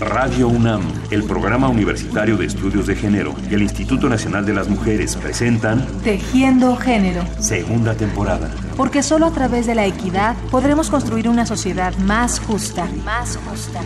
Radio UNAM, el Programa Universitario de Estudios de Género y el Instituto Nacional de las Mujeres presentan Tejiendo Género, segunda temporada. porque solo a través de la equidad podremos construir una sociedad más justa. Más justa.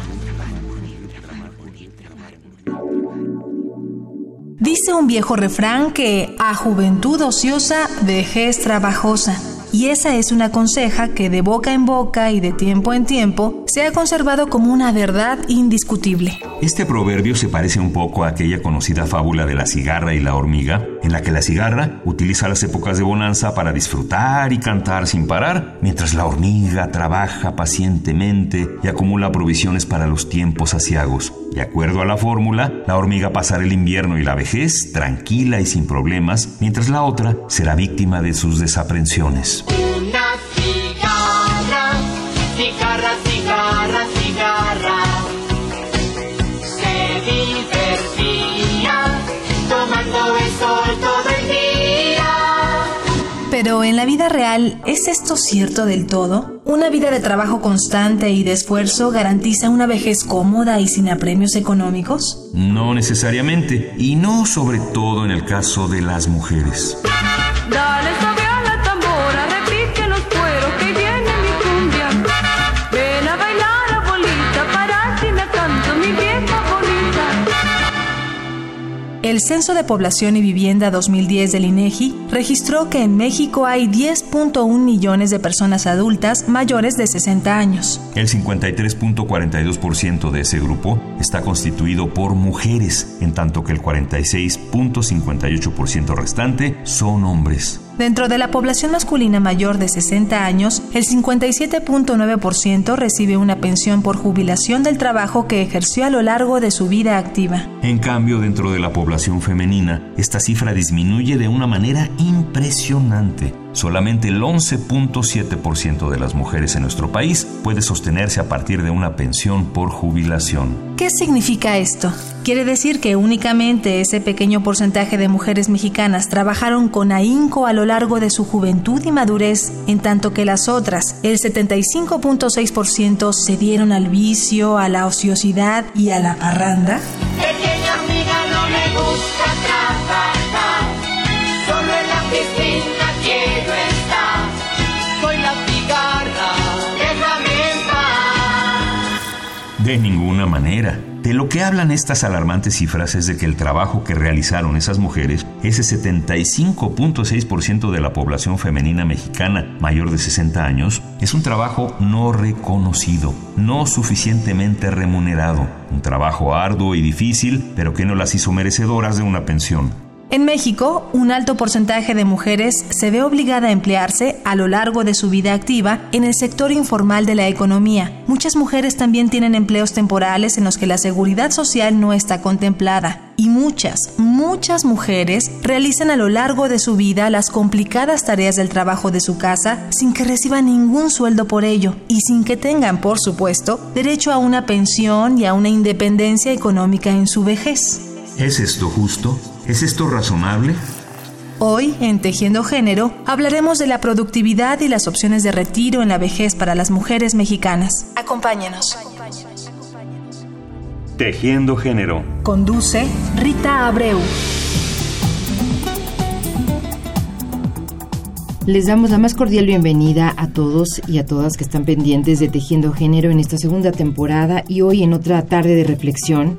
Dice un viejo refrán que a juventud ociosa, vejez trabajosa. Y esa es una conseja que de boca en boca y de tiempo en tiempo se ha conservado como una verdad indiscutible. Este proverbio se parece un poco a aquella conocida fábula de la cigarra y la hormiga, en la que la cigarra utiliza las épocas de bonanza para disfrutar y cantar sin parar, mientras la hormiga trabaja pacientemente y acumula provisiones para los tiempos aciagos. De acuerdo a la fórmula, la hormiga pasará el invierno y la vejez tranquila y sin problemas, mientras la otra será víctima de sus desaprensiones. Una cigarra, cigarra, En la vida real, ¿es esto cierto del todo? ¿Una vida de trabajo constante y de esfuerzo garantiza una vejez cómoda y sin apremios económicos? No necesariamente, y no sobre todo en el caso de las mujeres. El Censo de Población y Vivienda 2010 del INEGI registró que en México hay 10.1 millones de personas adultas mayores de 60 años. El 53.42% de ese grupo está constituido por mujeres, en tanto que el 46.58% restante son hombres. Dentro de la población masculina mayor de 60 años, el 57.9% recibe una pensión por jubilación del trabajo que ejerció a lo largo de su vida activa. En cambio, dentro de la población femenina, esta cifra disminuye de una manera impresionante. Solamente el 11.7% de las mujeres en nuestro país puede sostenerse a partir de una pensión por jubilación. ¿Qué significa esto? Quiere decir que únicamente ese pequeño porcentaje de mujeres mexicanas trabajaron con ahínco a lo largo de su juventud y madurez, en tanto que las otras, el 75.6%, se dieron al vicio, a la ociosidad y a la parranda. Pequeña amiga no me gusta trabajar, solo en la piscina De ninguna manera. De lo que hablan estas alarmantes cifras es de que el trabajo que realizaron esas mujeres, ese 75.6% de la población femenina mexicana mayor de 60 años, es un trabajo no reconocido, no suficientemente remunerado, un trabajo arduo y difícil, pero que no las hizo merecedoras de una pensión. En México, un alto porcentaje de mujeres se ve obligada a emplearse a lo largo de su vida activa en el sector informal de la economía. Muchas mujeres también tienen empleos temporales en los que la seguridad social no está contemplada. Y muchas, muchas mujeres realizan a lo largo de su vida las complicadas tareas del trabajo de su casa sin que reciban ningún sueldo por ello y sin que tengan, por supuesto, derecho a una pensión y a una independencia económica en su vejez. ¿Es esto justo? ¿Es esto razonable? Hoy, en Tejiendo Género, hablaremos de la productividad y las opciones de retiro en la vejez para las mujeres mexicanas. Acompáñenos. Tejiendo género. Conduce Rita Abreu. Les damos la más cordial bienvenida a todos y a todas que están pendientes de Tejiendo Género en esta segunda temporada y hoy en otra tarde de reflexión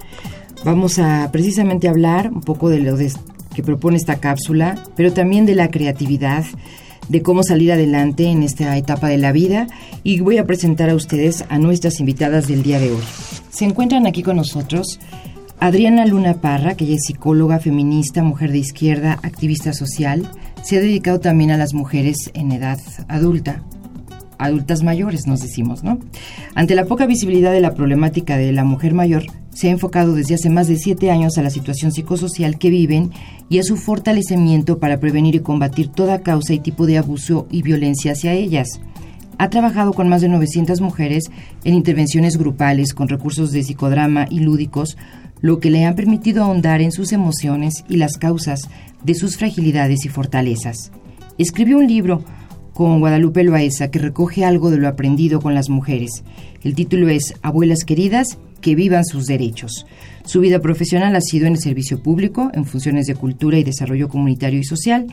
vamos a precisamente hablar un poco de lo de- que propone esta cápsula, pero también de la creatividad, de cómo salir adelante en esta etapa de la vida. Y voy a presentar a ustedes a nuestras invitadas del día de hoy. Se encuentran aquí con nosotros Adriana Luna Parra, que es psicóloga, feminista, mujer de izquierda, activista social, se ha dedicado también a las mujeres en edad adulta adultas mayores, nos decimos, ¿no? Ante la poca visibilidad de la problemática de la mujer mayor, se ha enfocado desde hace más de siete años a la situación psicosocial que viven y a su fortalecimiento para prevenir y combatir toda causa y tipo de abuso y violencia hacia ellas. Ha trabajado con más de 900 mujeres en intervenciones grupales con recursos de psicodrama y lúdicos, lo que le han permitido ahondar en sus emociones y las causas de sus fragilidades y fortalezas. Escribió un libro, con Guadalupe Loaesa, que recoge algo de lo aprendido con las mujeres. El título es Abuelas queridas, que vivan sus derechos. Su vida profesional ha sido en el servicio público, en funciones de cultura y desarrollo comunitario y social.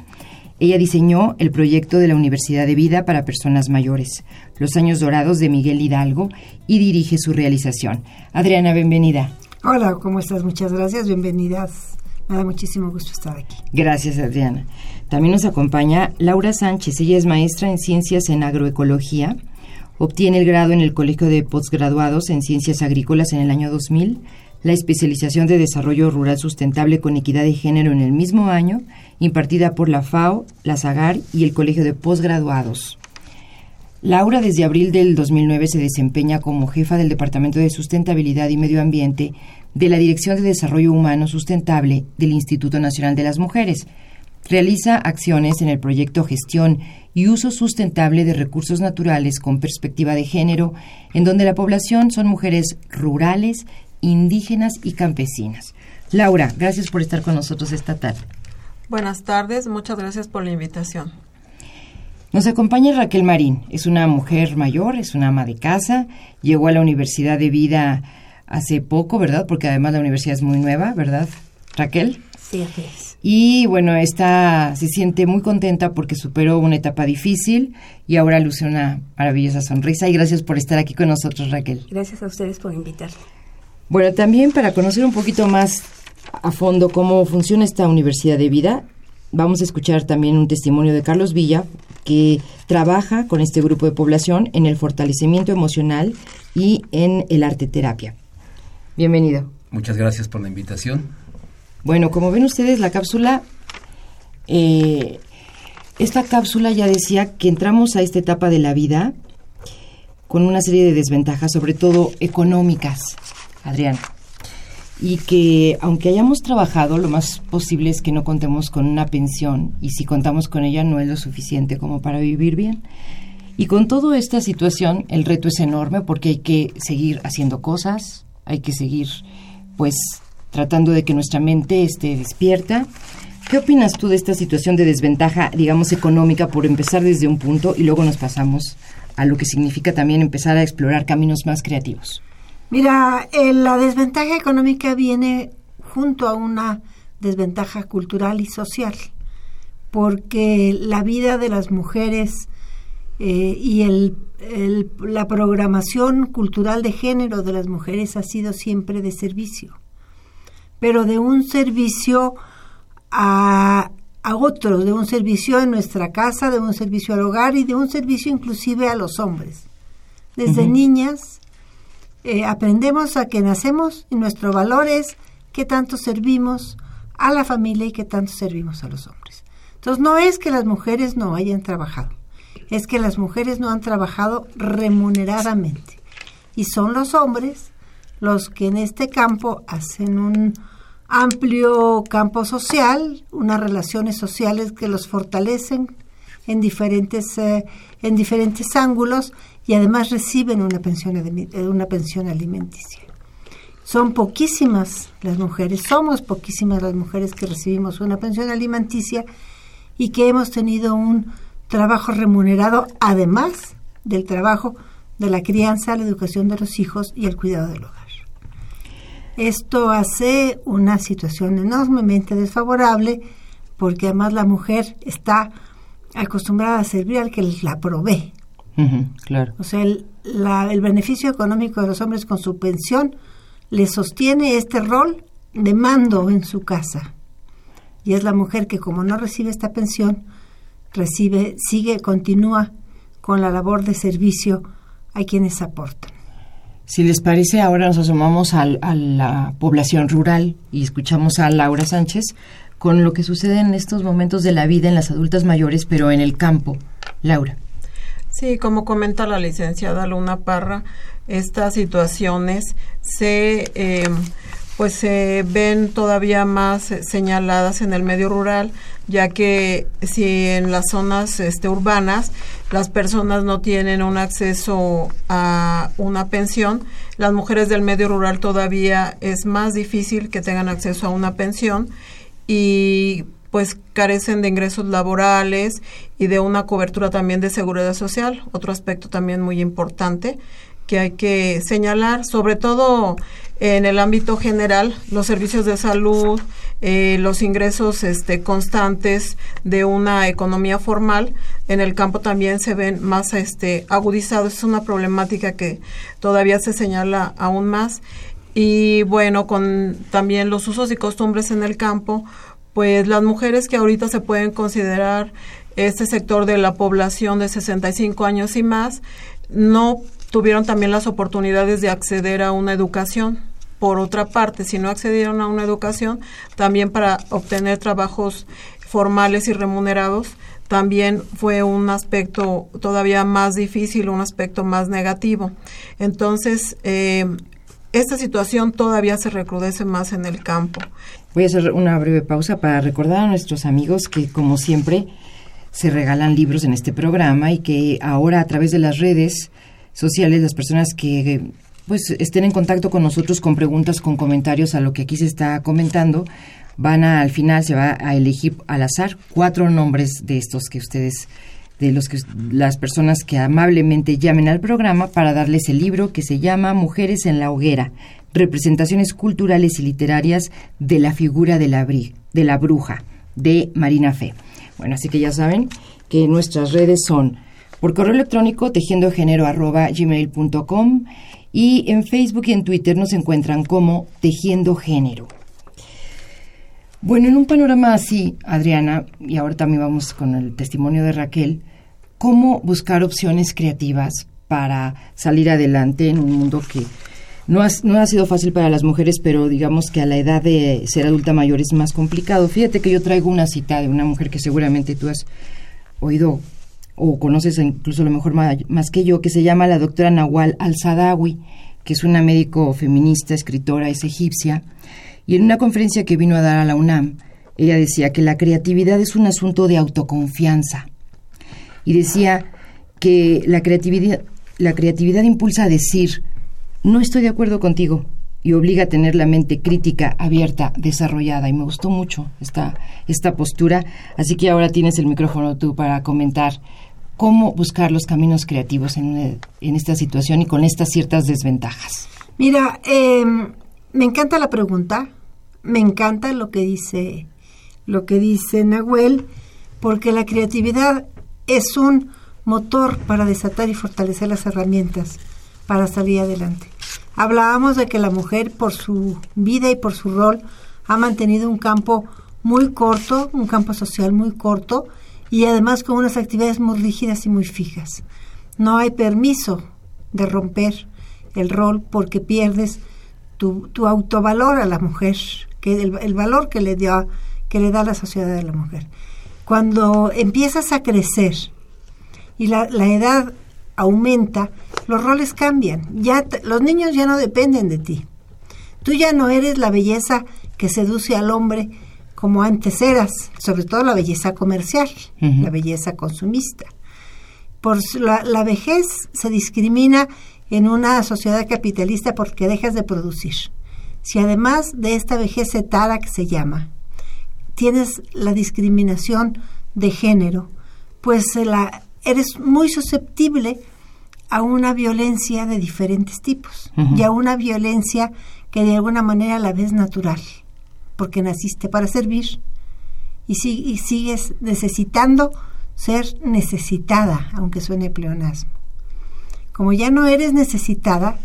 Ella diseñó el proyecto de la Universidad de Vida para Personas Mayores, Los Años Dorados de Miguel Hidalgo, y dirige su realización. Adriana, bienvenida. Hola, ¿cómo estás? Muchas gracias, bienvenidas. Me da muchísimo gusto estar aquí. Gracias, Adriana. También nos acompaña Laura Sánchez. Ella es maestra en Ciencias en Agroecología. Obtiene el grado en el Colegio de Postgraduados en Ciencias Agrícolas en el año 2000, la especialización de Desarrollo Rural Sustentable con Equidad de Género en el mismo año, impartida por la FAO, la SAGAR y el Colegio de Postgraduados. Laura desde abril del 2009 se desempeña como jefa del Departamento de Sustentabilidad y Medio Ambiente de la Dirección de Desarrollo Humano Sustentable del Instituto Nacional de las Mujeres. Realiza acciones en el proyecto Gestión y Uso Sustentable de Recursos Naturales con Perspectiva de Género, en donde la población son mujeres rurales, indígenas y campesinas. Laura, gracias por estar con nosotros esta tarde. Buenas tardes, muchas gracias por la invitación. Nos acompaña Raquel Marín, es una mujer mayor, es una ama de casa, llegó a la Universidad de Vida hace poco, ¿verdad? Porque además la universidad es muy nueva, ¿verdad, Raquel? Sí, así es. Y bueno, está, se siente muy contenta porque superó una etapa difícil y ahora luce una maravillosa sonrisa. Y gracias por estar aquí con nosotros, Raquel. Gracias a ustedes por invitarme. Bueno, también para conocer un poquito más a fondo cómo funciona esta Universidad de Vida, vamos a escuchar también un testimonio de Carlos Villa, que trabaja con este grupo de población en el fortalecimiento emocional y en el arte terapia. Bienvenido. Muchas gracias por la invitación. Bueno, como ven ustedes, la cápsula, eh, esta cápsula ya decía que entramos a esta etapa de la vida con una serie de desventajas, sobre todo económicas, Adrián. Y que aunque hayamos trabajado, lo más posible es que no contemos con una pensión y si contamos con ella no es lo suficiente como para vivir bien. Y con toda esta situación, el reto es enorme porque hay que seguir haciendo cosas, hay que seguir, pues, tratando de que nuestra mente esté despierta. ¿Qué opinas tú de esta situación de desventaja, digamos, económica, por empezar desde un punto y luego nos pasamos a lo que significa también empezar a explorar caminos más creativos? Mira, eh, la desventaja económica viene junto a una desventaja cultural y social, porque la vida de las mujeres eh, y el, el- la programación cultural de género de las mujeres ha sido siempre de servicio, pero de un servicio a, a otros, de un servicio en nuestra casa, de un servicio al hogar y de un servicio inclusive a los hombres. Desde niñas eh, aprendemos a que nacemos y nuestro valor es qué tanto servimos a la familia y qué tanto servimos a los hombres. Entonces no es que las mujeres no hayan trabajado, es que las mujeres no han trabajado remuneradamente. Y son los hombres los que en este campo hacen un amplio campo social, unas relaciones sociales que los fortalecen en diferentes, eh, en diferentes ángulos y además reciben una pensión, eh, una pensión alimenticia. Son poquísimas las mujeres, somos poquísimas las mujeres que recibimos una pensión alimenticia y que hemos tenido un trabajo remunerado además del trabajo de la crianza, la educación de los hijos y el cuidado del hogar. Esto hace una situación enormemente desfavorable porque además la mujer está acostumbrada a servir al que la provee. Claro. O sea, el, la- el beneficio económico de los hombres con su pensión le sostiene este rol de mando en su casa. Y es la mujer que como no recibe esta pensión, recibe, sigue, continúa con la labor de servicio a quienes aportan. Si les parece, ahora nos asomamos al- a la población rural y escuchamos a Laura Sánchez con lo que sucede en estos momentos de la vida en las adultas mayores, pero en el campo. Laura. Sí, como comenta la licenciada Luna Parra, estas situaciones se eh, pues se ven todavía más eh, señaladas en el medio rural, ya que si en las zonas este, urbanas las personas no tienen un acceso a una pensión, las mujeres del medio rural todavía es más difícil que tengan acceso a una pensión y pues carecen de ingresos laborales y de una cobertura también de seguridad social, otro aspecto también muy importante que hay que señalar, sobre todo en el ámbito general, los servicios de salud, eh, los ingresos este, constantes de una economía formal, en el campo también se ven más este, agudizados. Es una problemática que todavía se señala aún más. Y bueno, con también los usos y costumbres en el campo, pues las mujeres que ahorita se pueden considerar este sector de la población de 65 años y más, no tuvieron también las oportunidades de acceder a una educación. Por otra parte, si no accedieron a una educación, también para obtener trabajos formales y remunerados, también fue un aspecto todavía más difícil, un aspecto más negativo. Entonces, eh, esta situación todavía se recrudece más en el campo. Voy a hacer una breve pausa para recordar a nuestros amigos que, como siempre, se regalan libros en este programa y que ahora a través de las redes sociales, las personas que pues estén en contacto con nosotros con preguntas, con comentarios a lo que aquí se está comentando, van a, al final se va a elegir al azar cuatro nombres de estos que ustedes de los que las personas que amablemente llamen al programa para darles el libro que se llama Mujeres en la hoguera, representaciones culturales y literarias de la figura de la, de la bruja de Marina Fe. Bueno, así que ya saben que nuestras redes son por correo electrónico tejiendogénero@gmail.com y en Facebook y en Twitter nos encuentran como Tejiendo Género. Bueno, en un panorama así, Adriana, y ahora también vamos con el testimonio de Raquel, cómo buscar opciones creativas para salir adelante en un mundo que no no ha sido fácil para las mujeres, pero digamos que a la edad de ser adulta mayor es más complicado. Fíjate que yo traigo una cita de una mujer que seguramente tú has oído o conoces incluso a lo mejor más, que yo, que se llama la doctora Nawal Al-Sadawi, que es una médico feminista, escritora, es egipcia, y en una conferencia que vino a dar a la UNAM, ella decía que la creatividad es un asunto de autoconfianza. Y decía que la creatividad, la creatividad impulsa a decir, no estoy de acuerdo contigo, y obliga a tener la mente crítica, abierta, desarrollada. Y me gustó mucho esta, esta postura. Así que ahora tienes el micrófono tú para comentar cómo buscar los caminos creativos en, en esta situación y con estas ciertas desventajas. Mira, em, me encanta la pregunta, me encanta lo que dice lo que dice Nahuel, porque la creatividad es un motor para desatar y fortalecer las herramientas para salir adelante. Hablábamos de que la mujer por su vida y por su rol ha mantenido un campo muy corto, un campo social muy corto, y además con unas actividades muy rígidas y muy fijas. No hay permiso de romper el rol porque pierdes tu, autovalor a la mujer, que el, valor que le, dio, que le da la sociedad a la mujer. Cuando empiezas a crecer y la, la edad aumenta, los roles cambian. Ya los niños ya no dependen de ti. Tú ya no eres la belleza que seduce al hombre como antes eras, sobre todo la belleza comercial, la belleza consumista. Por la, la, vejez se discrimina en una sociedad capitalista porque dejas de producir. Si además de esta vejez etada que se llama, tienes la discriminación de género, pues la, eres muy susceptible a una violencia de diferentes tipos y a una violencia que de alguna manera la ves natural porque naciste para servir y, y sigues necesitando ser necesitada, aunque suene pleonasmo. Como ya no eres necesitada,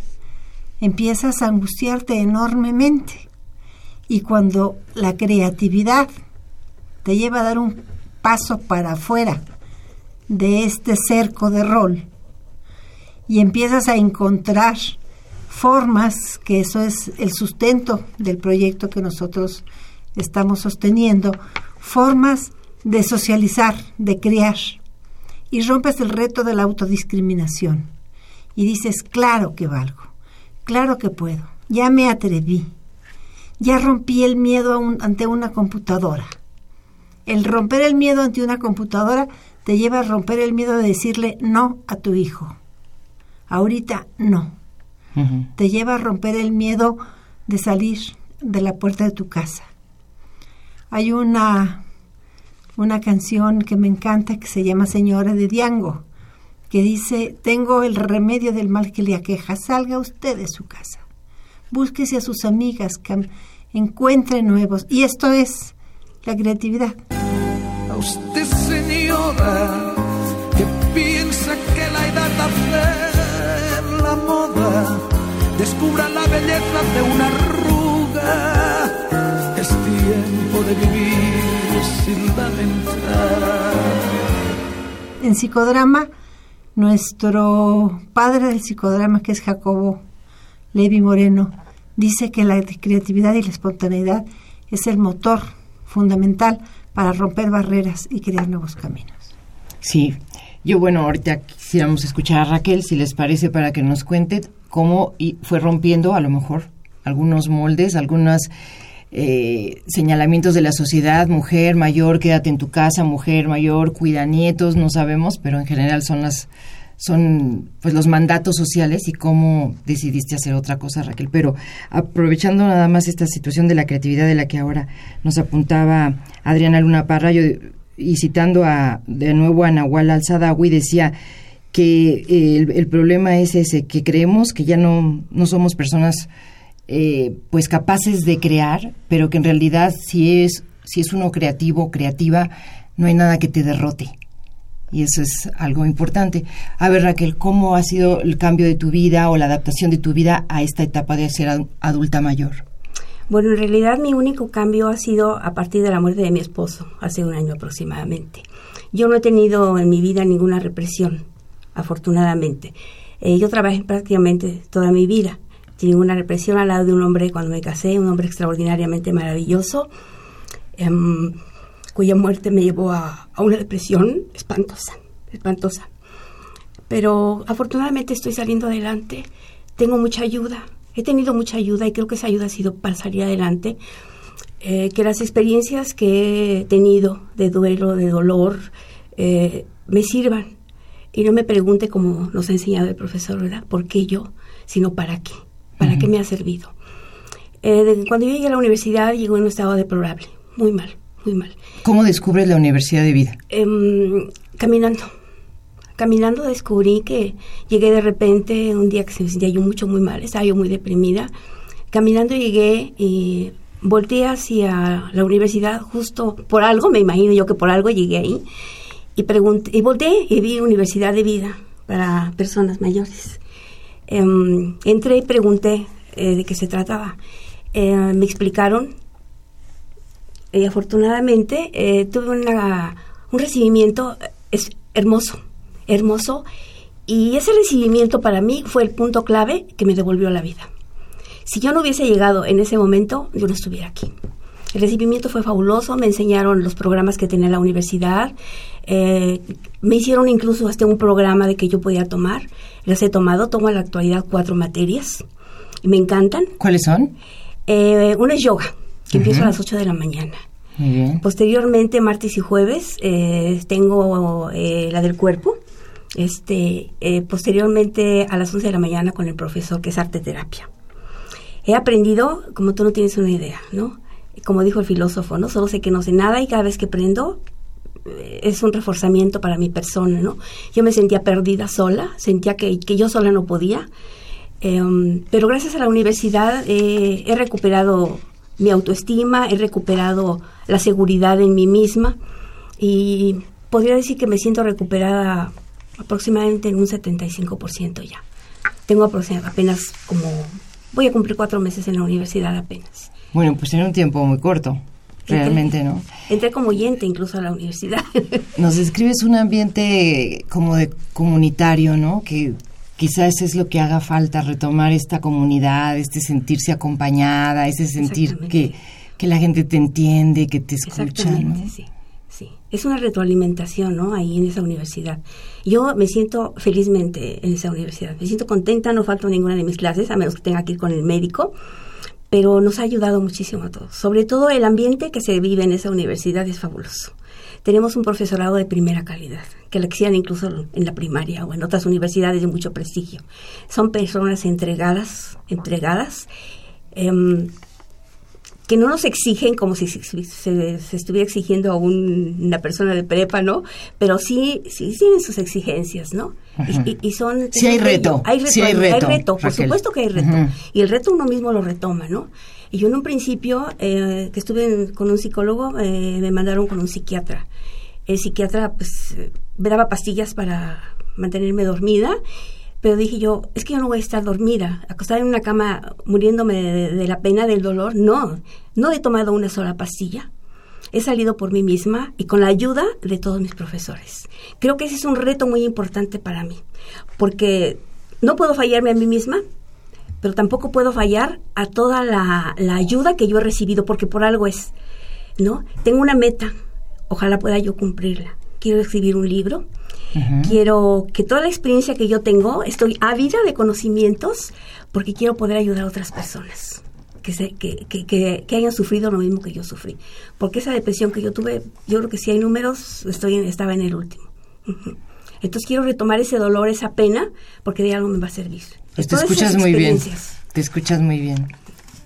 empiezas a angustiarte enormemente. Y cuando la creatividad te lleva a dar un paso para afuera de este cerco de rol y empiezas a encontrar formas, que eso es el sustento del proyecto que nosotros estamos sosteniendo, formas de socializar, de crear. Y rompes el reto de la autodiscriminación. Y dices, claro que valgo, claro que puedo, ya me atreví, ya rompí el miedo ante una computadora. El romper el miedo ante una computadora te lleva a romper el miedo de decirle no a tu hijo. Ahorita no te lleva a romper el miedo de salir de la puerta de tu casa. Hay una una canción que me encanta que se llama Señora de Diango, que dice, tengo el remedio del mal que le aqueja, salga usted de su casa, búsquese a sus amigas, encuentre nuevos. Y esto es la creatividad. A usted, señora, que piensa que la edad hace la moda, descubra la belleza de una arruga. Es tiempo de vivir sin lamentar. En psicodrama, nuestro padre del psicodrama, que es Jacobo Levi Moreno, dice que la creatividad y la espontaneidad es el motor fundamental para romper barreras y crear nuevos caminos. Sí, yo bueno, ahorita quisiéramos escuchar a Raquel, si les parece, para que nos cuente cómo fue rompiendo a lo mejor algunos moldes, algunos eh, señalamientos de la sociedad, mujer mayor, quédate en tu casa, mujer mayor, cuida nietos, no sabemos, pero en general son las son pues los mandatos sociales y cómo decidiste hacer otra cosa, Raquel. Pero aprovechando nada más esta situación de la creatividad de la que ahora nos apuntaba Adriana Luna Parra, yo, y citando a, de nuevo a Nahual Alzadawi, decía que eh, el, problema es ese, que creemos que ya no, no somos personas eh, pues capaces de crear, pero que en realidad si es, si es uno creativo, creativa, no hay nada que te derrote. Y eso es algo importante. A ver, Raquel, ¿cómo ha sido el cambio de tu vida o la adaptación de tu vida a esta etapa de ser ad- adulta mayor? Bueno, en realidad mi único cambio ha sido a partir de la muerte de mi esposo, hace un año aproximadamente. Yo no he tenido en mi vida ninguna represión, afortunadamente. Eh, yo trabajé prácticamente toda mi vida. Tuve una represión al lado de un hombre cuando me casé, un hombre extraordinariamente maravilloso, em, cuya muerte me llevó a, a una depresión espantosa, espantosa. Pero afortunadamente estoy saliendo adelante, tengo mucha ayuda, he tenido mucha ayuda y creo que esa ayuda ha sido para salir adelante. Eh, que las experiencias que he tenido de duelo, de dolor, eh, me sirvan y no me pregunte como nos ha enseñado el profesor, ¿verdad? ¿Por qué yo? Sino para qué, para qué me ha servido. Eh, cuando yo llegué a la universidad llegó en un estado deplorable, muy mal, muy mal. ¿Cómo descubres la Universidad de Vida? Em, caminando. Caminando descubrí que llegué de repente un día que se me sentía yo mucho, muy mal, estaba yo muy deprimida. Caminando llegué y volteé hacia la universidad justo por algo, me imagino yo que por algo llegué ahí. Y, pregunté, y volteé y vi Universidad de Vida para personas mayores. Em, entré y pregunté eh, de qué se trataba. Eh, me explicaron y afortunadamente eh, tuve una, un recibimiento es hermoso, hermoso. Y ese recibimiento para mí fue el punto clave que me devolvió la vida. Si yo no hubiese llegado en ese momento, yo no estuviera aquí. El recibimiento fue fabuloso, me enseñaron los programas que tenía la universidad, eh, me hicieron incluso hasta un programa de que yo podía tomar. Las he tomado, tomo en la actualidad cuatro materias y me encantan. ¿Cuáles son? Eh, una es yoga, que empiezo a las 8 de la mañana. Muy bien. Posteriormente, martes y jueves, eh, tengo eh, la del cuerpo. Este, eh, posteriormente, a las 11 de la mañana, con el profesor, que es arte terapia. He aprendido, como tú no tienes una idea, ¿no? Como dijo el filósofo, ¿no? Solo sé que no sé nada y cada vez que aprendo eh, es un reforzamiento para mi persona, ¿no? Yo me sentía perdida sola, sentía que, que yo sola no podía, Em, pero gracias a la universidad eh, he recuperado mi autoestima, he recuperado la seguridad en mí misma y podría decir que me siento recuperada aproximadamente en un 75% ya. Tengo apenas como, voy a cumplir cuatro meses en la universidad apenas. Bueno, pues en un tiempo muy corto, realmente, ¿no? Entré como oyente incluso a la universidad. Nos describes un ambiente como de comunitario, ¿no? Que quizás es lo que haga falta, retomar esta comunidad, este sentirse acompañada, ese sentir que, que la gente te entiende, que te escucha, Exactamente, ¿no? sí, sí. Es una retroalimentación, ¿no? Ahí en esa universidad. Yo me siento felizmente en esa universidad. Me siento contenta, no falto ninguna de mis clases, a menos que tenga que ir con el médico. Pero nos ha ayudado muchísimo a todos. Sobre todo el ambiente que se vive en esa universidad es fabuloso. Tenemos un profesorado de primera calidad, que lo exhiben incluso en la primaria o en otras universidades de mucho prestigio. Son personas entregadas, entregadas, em, que no nos exigen como si se, se- se estuviera exigiendo a un- una persona de prepa, ¿no? Pero sí, sí tienen sus exigencias, ¿no? Y, y- y son... Sí hay reto. Hay reto, sí hay reto, por supuesto que hay reto. Y el reto uno mismo lo retoma, ¿no? Y yo en un principio, eh, que estuve en- con un psicólogo, eh, me mandaron con un psiquiatra. El psiquiatra, pues, me daba pastillas para mantenerme dormida, pero dije yo, es que yo no voy a estar dormida, acostada en una cama muriéndome de, la pena, del dolor. No, no he tomado una sola pastilla. He salido por mí misma y con la ayuda de todos mis profesores. Creo que ese es un reto muy importante para mí, porque no puedo fallarme a mí misma, pero tampoco puedo fallar a toda la, la ayuda que yo he recibido, porque por algo es, ¿no? Tengo una meta, ojalá pueda yo cumplirla. Quiero escribir un libro, quiero que toda la experiencia que yo tengo, estoy ávida de conocimientos, porque quiero poder ayudar a otras personas. Que, se, que, que, que, hayan sufrido lo mismo que yo sufrí. Porque esa depresión que yo tuve, yo creo que si hay números, estoy en- estaba en el último. Entonces quiero retomar ese dolor, esa pena, porque de algo me va a servir. Pues te escuchas muy bien. Te escuchas muy bien.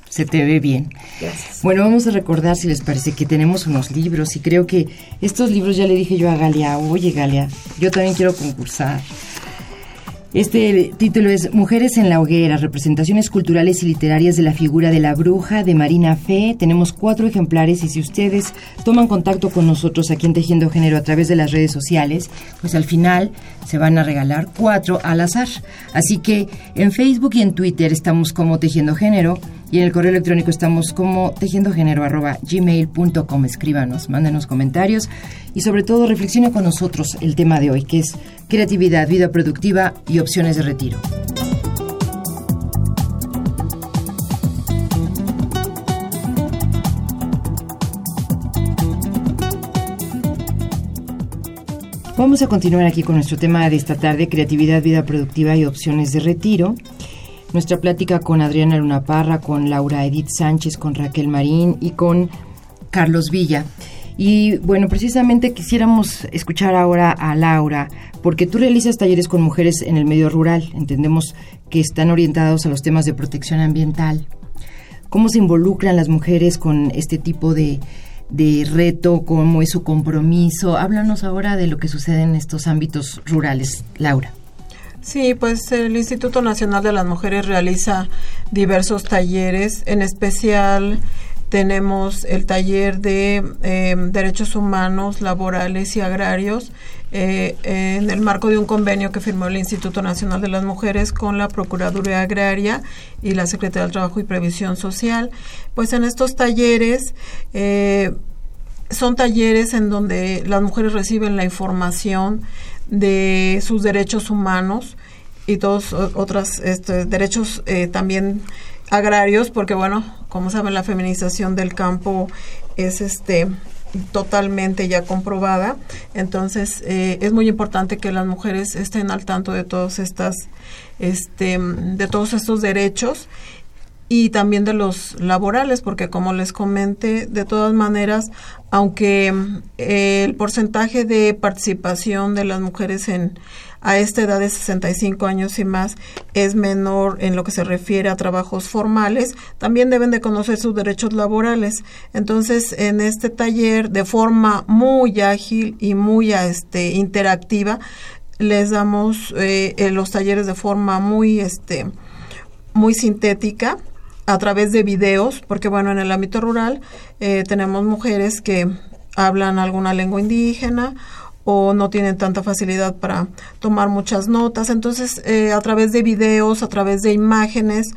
Se te ve bien. Gracias. Bueno, vamos a recordar, si les parece, que tenemos unos libros y creo que estos libros ya le dije yo a Galia, oye Galia, yo también quiero concursar. Este título es Mujeres en la hoguera, representaciones culturales y literarias de la figura de la bruja de Marina Fe. Tenemos cuatro ejemplares y si ustedes toman contacto con nosotros aquí en Tejiendo Género a través de las redes sociales, pues al final se van a regalar cuatro al azar. Así que en Facebook y en Twitter estamos como Tejiendo Género y en el correo electrónico estamos como tejiendogénero.gmail.com. Escríbanos, mándenos comentarios y sobre todo reflexione con nosotros el tema de hoy, que es creatividad, vida productiva y opciones de retiro. Vamos a continuar aquí con nuestro tema de esta tarde, creatividad, vida productiva y opciones de retiro. Nuestra plática con Adriana Luna Parra, con Laura Edith Sánchez, con Raquel Marín y con Carlos Villa. Y bueno, precisamente quisiéramos escuchar ahora a Laura, porque tú realizas talleres con mujeres en el medio rural. Entendemos que están orientados a los temas de protección ambiental. ¿Cómo se involucran las mujeres con este tipo de, de reto? ¿Cómo es su compromiso? Háblanos ahora de lo que sucede en estos ámbitos rurales, Laura. Sí, pues el Instituto Nacional de las Mujeres realiza diversos talleres, en especial tenemos el taller de eh, derechos humanos, laborales y agrarios eh, en el marco de un convenio que firmó el Instituto Nacional de las Mujeres con la Procuraduría Agraria y la Secretaría del Trabajo y Previsión Social. Pues en estos talleres eh, son talleres en donde las mujeres reciben la información de sus derechos humanos y todos otros este, derechos eh, también agrarios, porque bueno, como saben, la feminización del campo es este totalmente ya comprobada. Entonces, eh, es muy importante que las mujeres estén al tanto de todas estas, este, de todos estos derechos y también de los laborales, porque como les comenté, de todas maneras, aunque mm, el porcentaje de participación de las mujeres en a esta edad de 65 años y más es menor en lo que se refiere a trabajos formales, también deben de conocer sus derechos laborales. Entonces, en este taller, de forma muy ágil y muy este, interactiva, les damos eh, eh, los talleres de forma muy, este, muy sintética a través de videos, porque bueno, en el ámbito rural eh, tenemos mujeres que hablan alguna lengua indígena o no tienen tanta facilidad para tomar muchas notas. Entonces, eh, a través de videos, a través de imágenes,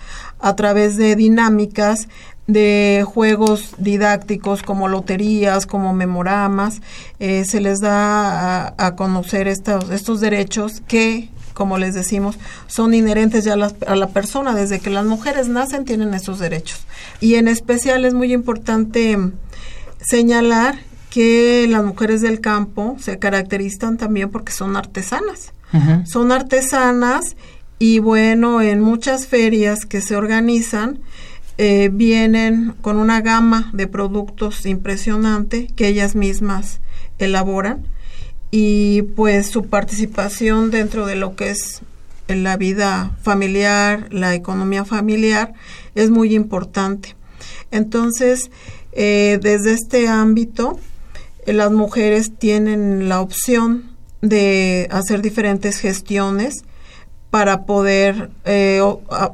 a través de dinámicas, de juegos didácticos como loterías, como memoramas, eh, se les da a, a conocer estos, estos derechos que como les decimos, son inherentes ya a la, a la, persona. Desde que las mujeres nacen tienen estos derechos. Y en especial es muy importante señalar que las mujeres del campo se caracterizan también porque son artesanas. Uh -huh. Son artesanas y bueno, en muchas ferias que se organizan, eh, vienen con una gama de productos impresionante que ellas mismas elaboran y pues su participación dentro de lo que es la vida familiar, la economía familiar, es muy importante. Entonces, eh, desde este ámbito, eh, las mujeres tienen la opción de hacer diferentes gestiones para poder eh,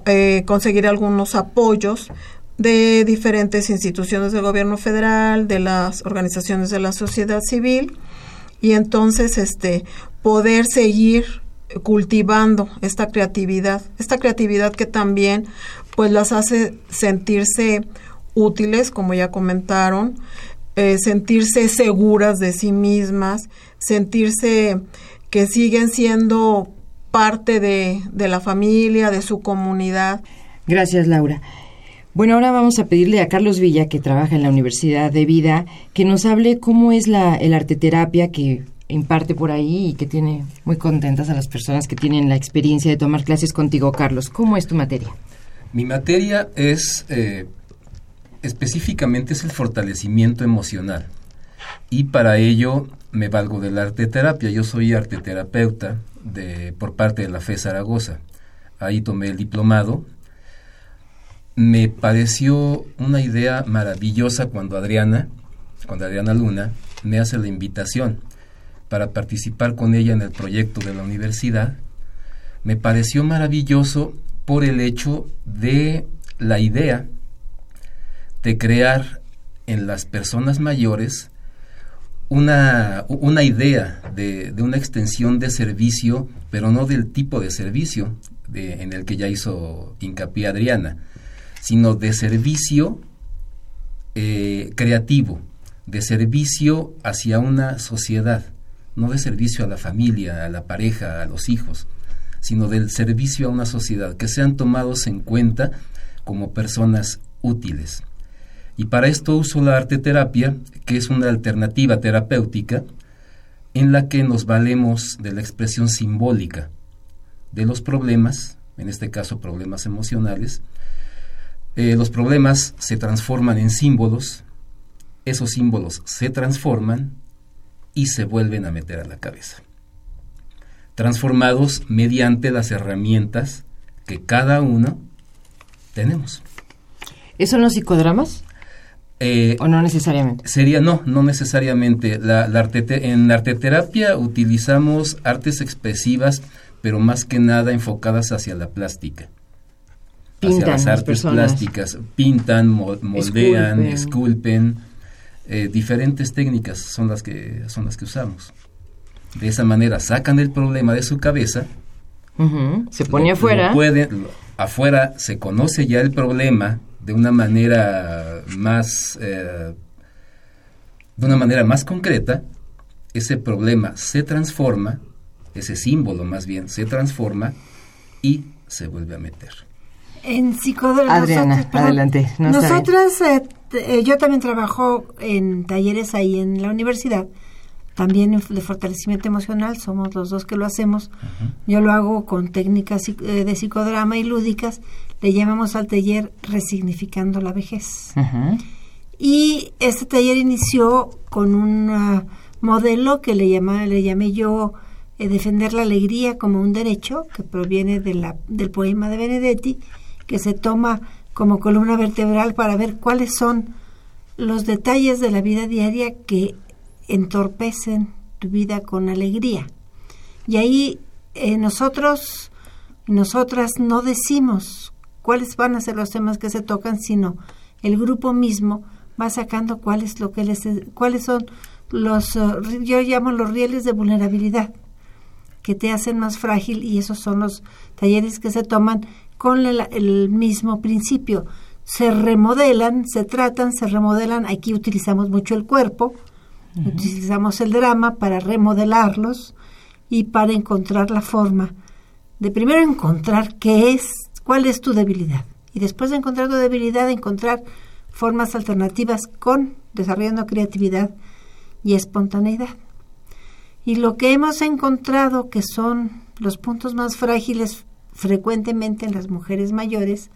eh, conseguir algunos apoyos de diferentes instituciones del gobierno federal, de las organizaciones de la sociedad civil y entonces este poder seguir cultivando esta creatividad, esta creatividad que también pues las hace sentirse útiles, como ya comentaron, eh, sentirse seguras de sí mismas, sentirse que siguen siendo parte de, de la familia, de su comunidad. Gracias, Laura. Bueno, ahora vamos a pedirle a Carlos Villa, que trabaja en la Universidad de Vida, que nos hable cómo es la el arteterapia que imparte por ahí y que tiene muy contentas a las personas que tienen la experiencia de tomar clases contigo, Carlos. ¿Cómo es tu materia? Mi materia es, eh, específicamente es el fortalecimiento emocional. Y para ello me valgo de la arteterapia. Yo soy arteterapeuta de, por parte de la FE Zaragoza. Ahí tomé el diplomado. Me pareció una idea maravillosa cuando Adriana, cuando Adriana Luna, me hace la invitación para participar con ella en el proyecto de la universidad. Me pareció maravilloso por el hecho de la idea de crear en las personas mayores una, una idea de, de una extensión de servicio, pero no del tipo de servicio de- en el que ya hizo hincapié Adriana, sino de servicio eh, creativo, de servicio hacia una sociedad, no de servicio a la familia, a la pareja, a los hijos, sino del servicio a una sociedad, que sean tomados en cuenta como personas útiles. Y para esto uso la arteterapia, que es una alternativa terapéutica en la que nos valemos de la expresión simbólica de los problemas, en este caso problemas emocionales. Eh, los problemas se transforman en símbolos, esos símbolos se transforman y se vuelven a meter a la cabeza. Transformados mediante las herramientas que cada uno tenemos. ¿Eso son los psicodramas? Eh, ¿O no necesariamente? Sería, no, no necesariamente. La, la artete- en la arteterapia utilizamos artes expresivas, pero más que nada enfocadas hacia la plástica. Pintan hacia las artes plásticas. Pintan, mo- moldean, Esculpen. esculpen. eh, diferentes técnicas son las que son las que usamos. De esa manera sacan el problema de su cabeza. Se pone lo- afuera. lo lo- afuera se conoce ya el problema de una manera más eh, de una manera más concreta. Ese problema se transforma, ese símbolo más bien se transforma y se vuelve a meter. En psicodrama. Adriana, adelante, no, nosotras, eh, eh, yo también trabajo en talleres ahí en la universidad, también de fortalecimiento emocional, somos los dos que lo hacemos. Yo lo hago con técnicas eh, de psicodrama y lúdicas, le llamamos al taller Resignificando la vejez. Y este taller inició con un ah, modelo que le, llama, le llamé yo eh, Defender la Alegría como un derecho, que proviene de la, del poema de Benedetti, que se toma como columna vertebral para ver cuáles son los detalles de la vida diaria que entorpecen tu vida con alegría. Y ahí eh, nosotros, nosotras no decimos cuáles van a ser los temas que se tocan, sino el grupo mismo va sacando cuáles lo que les cuáles son los eh, yo llamo los rieles de vulnerabilidad que te hacen más frágil y esos son los talleres que se toman con el, el mismo principio. Se remodelan, se tratan, se remodelan. Aquí utilizamos mucho el cuerpo, utilizamos el drama para remodelarlos y para encontrar la forma de primero encontrar qué es, cuál es tu debilidad y después de encontrar tu debilidad encontrar formas alternativas con desarrollando creatividad y espontaneidad. Y lo que hemos encontrado que son los puntos más frágiles frecuentemente en las mujeres mayores,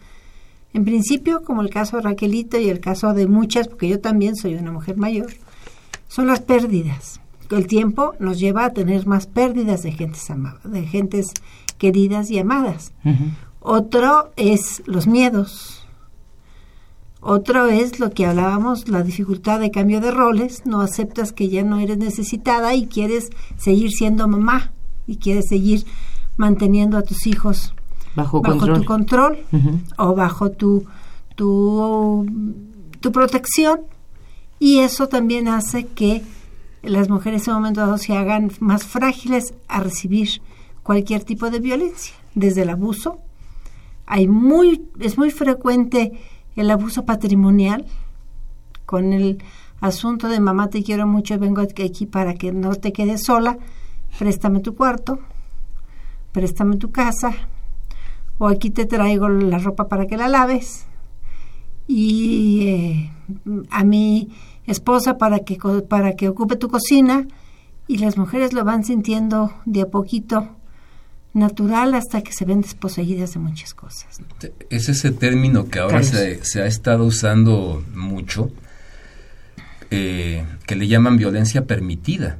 en principio, como el caso de Raquelito y el caso de muchas, porque yo también soy una mujer mayor, son las pérdidas. El tiempo nos lleva a tener más pérdidas de gentes amadas, de gentes queridas y amadas. Otro es los miedos. Otro es lo que hablábamos, la dificultad de cambio de roles, no aceptas que ya no eres necesitada y quieres seguir siendo mamá y quieres seguir manteniendo a tus hijos Bajo, bajo control. tu control o bajo tu, tu, tu protección y eso también hace que las mujeres en un momento dado se hagan más frágiles a recibir cualquier tipo de violencia, desde el abuso. Hay muy, es muy frecuente el abuso patrimonial con el asunto de mamá te quiero mucho, vengo aquí para que no te quedes sola, préstame tu cuarto, préstame tu casa, o aquí te traigo la ropa para que la laves y eh, a mi esposa para que para que ocupe tu cocina y las mujeres lo van sintiendo de a poquito natural hasta que se ven desposeídas de muchas cosas. ¿no? Es ese término que ahora se ha estado usando mucho, eh, que le llaman violencia permitida.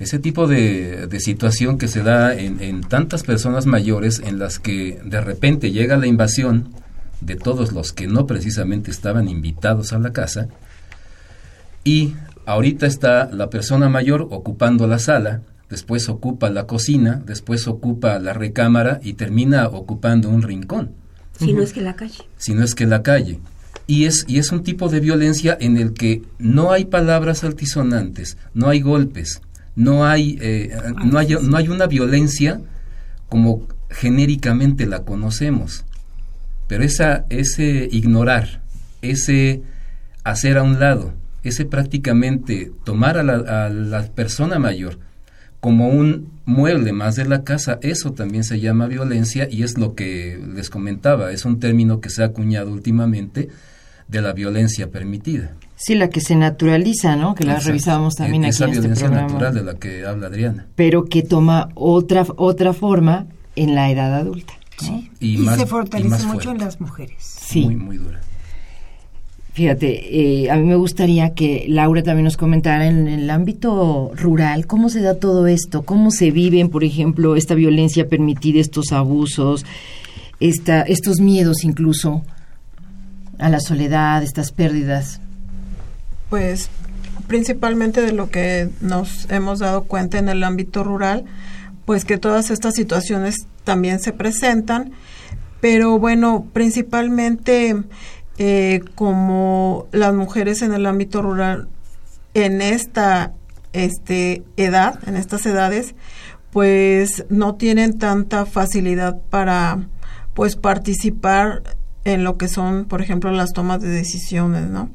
Ese tipo de, de situación que se da en, en tantas personas mayores en las que de repente llega la invasión de todos los que no precisamente estaban invitados a la casa y ahorita está la persona mayor ocupando la sala, después ocupa la cocina, después ocupa la recámara y termina ocupando un rincón Si no es que la calle. si no es que la calle. Y es, y es un tipo de violencia en el que no hay palabras altisonantes, no hay golpes, no hay, eh, no hay, no hay una violencia como genéricamente la conocemos. Pero esa, ese ignorar, ese hacer a un lado, ese prácticamente tomar a la, a la persona mayor como un mueble más de la casa, eso también se llama violencia y es lo que les comentaba, es un término que se ha acuñado últimamente de la violencia permitida. Sí, la que se naturaliza, ¿no? Que la Exacto. revisábamos también E- aquí Esa en este violencia programa. natural de la que habla Adriana. Pero que toma otra otra forma en la edad adulta. ¿no? Y, Y, más, se y fortalece más mucho en las mujeres. Sí. Muy, muy dura. Fíjate, eh, a mí me gustaría que Laura también nos comentara en el ámbito rural cómo se da todo esto, cómo se viven, por ejemplo, esta violencia permitida, estos abusos, esta, estos miedos incluso a la soledad, estas pérdidas. Pues principalmente de lo que nos hemos dado cuenta en el ámbito rural, pues que todas estas situaciones también se presentan, pero bueno, principalmente eh, como las mujeres en el ámbito rural en esta este, edad, en estas edades, pues no tienen tanta facilidad para pues participar en lo que son, por ejemplo, las tomas de decisiones, ¿no?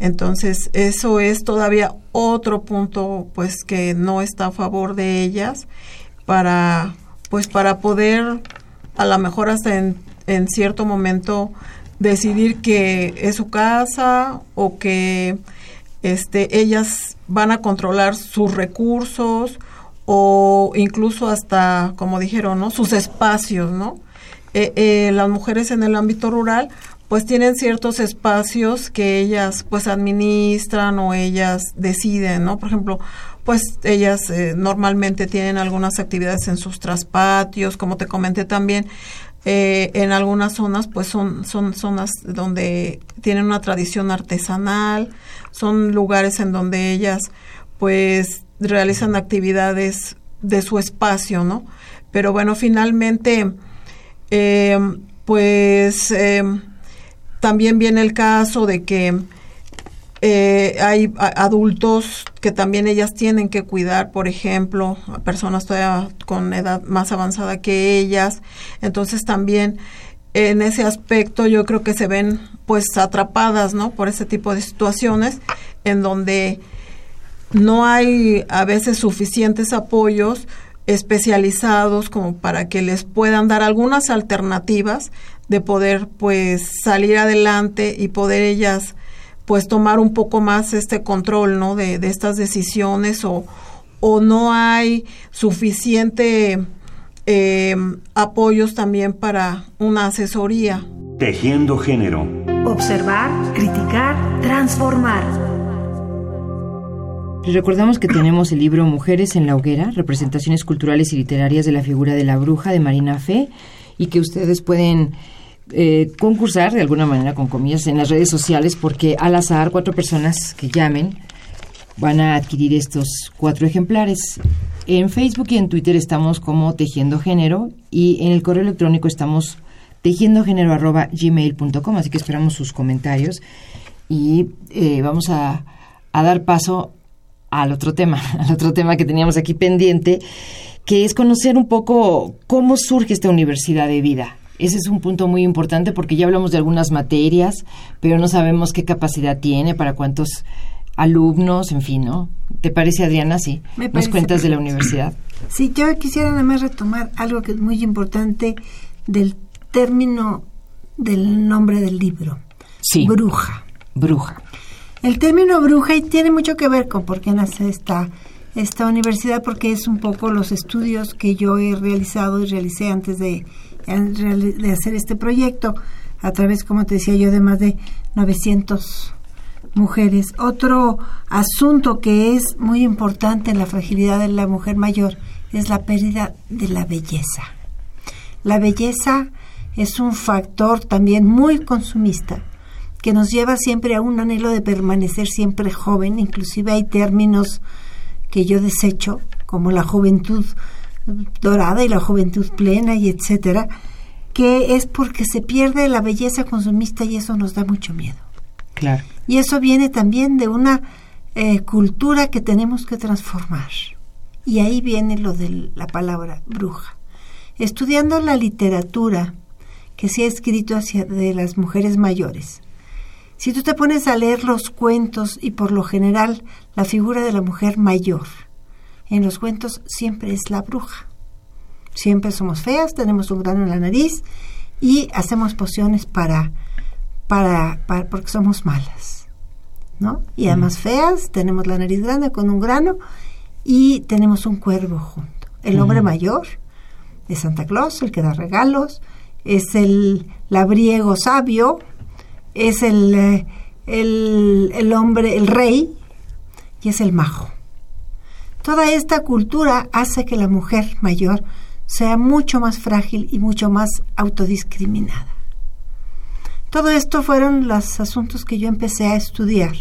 Entonces, eso es todavía otro punto pues que no está a favor de ellas para pues para poder a lo mejor hasta en, cierto momento decidir que es su casa o que este ellas van a controlar sus recursos o incluso hasta como dijeron no sus espacios no Eh, eh, las mujeres en el ámbito rural pues tienen ciertos espacios que ellas pues administran o ellas deciden no por ejemplo pues ellas eh, normalmente tienen algunas actividades en sus traspatios como te comenté también eh, en algunas zonas pues son son zonas donde tienen una tradición artesanal son lugares en donde ellas pues realizan actividades de su espacio no pero bueno finalmente eh, pues eh, también viene el caso de que eh, hay adultos que también ellas tienen que cuidar, por ejemplo, a personas todavía con edad más avanzada que ellas. Entonces también en ese aspecto yo creo que se ven pues atrapadas, ¿no? Por ese tipo de situaciones en donde no hay a veces suficientes apoyos especializados como para que les puedan dar algunas alternativas de poder pues salir adelante y poder ellas pues tomar un poco más este control no de, de estas decisiones o, o no hay suficiente eh, apoyos también para una asesoría Tejiendo género. Observar, criticar, transformar. Les recordamos que tenemos el libro Mujeres en la Hoguera, representaciones culturales y literarias de la figura de la bruja de Marina Fe, y que ustedes pueden eh, concursar de alguna manera, con comillas, en las redes sociales, porque al azar cuatro personas que llamen van a adquirir estos cuatro ejemplares. En Facebook y en Twitter estamos como Tejiendo Género y en el correo electrónico estamos tejiendogénero.gmail.com, así que esperamos sus comentarios y eh, vamos a, a dar paso al otro tema, al otro tema que teníamos aquí pendiente, que es conocer un poco cómo surge esta universidad de vida. Ese es un punto muy importante porque ya hablamos de algunas materias, pero no sabemos qué capacidad tiene, para cuántos alumnos, en fin, ¿no? ¿Te parece, Adriana? Sí. Me ¿Nos parece cuentas de la universidad? Sí, yo quisiera nada más retomar algo que es muy importante del término del nombre del libro. Sí. Bruja. Bruja. El término bruja y tiene mucho que ver con por qué nace esta, esta universidad, porque es un poco los estudios que yo he realizado y realicé antes de, de hacer este proyecto, a través, como te decía yo, de más de 900 mujeres. Otro asunto que es muy importante en la fragilidad de la mujer mayor es la pérdida de la belleza. La belleza es un factor también muy consumista que nos lleva siempre a un anhelo de permanecer siempre joven. Inclusive hay términos que yo desecho, como la juventud dorada y la juventud plena y etcétera, que es porque se pierde la belleza consumista y eso nos da mucho miedo. Claro. Y eso viene también de una eh, cultura que tenemos que transformar. Y ahí viene lo de la palabra bruja. Estudiando la literatura que se ha escrito hacia de las mujeres mayores, si tú te pones a leer los cuentos y por lo general la figura de la mujer mayor, en los cuentos siempre es la bruja. Siempre somos feas, tenemos un grano en la nariz y hacemos pociones para, para, para porque somos malas. ¿no? Y además feas, tenemos la nariz grande con un grano y tenemos un cuervo junto. El hombre mayor es Santa Claus, el que da regalos, es el labriego sabio, es el, eh, el, el hombre, el rey y es el majo. Toda esta cultura hace que la mujer mayor sea mucho más frágil y mucho más autodiscriminada. Todo esto fueron los asuntos que yo empecé a estudiar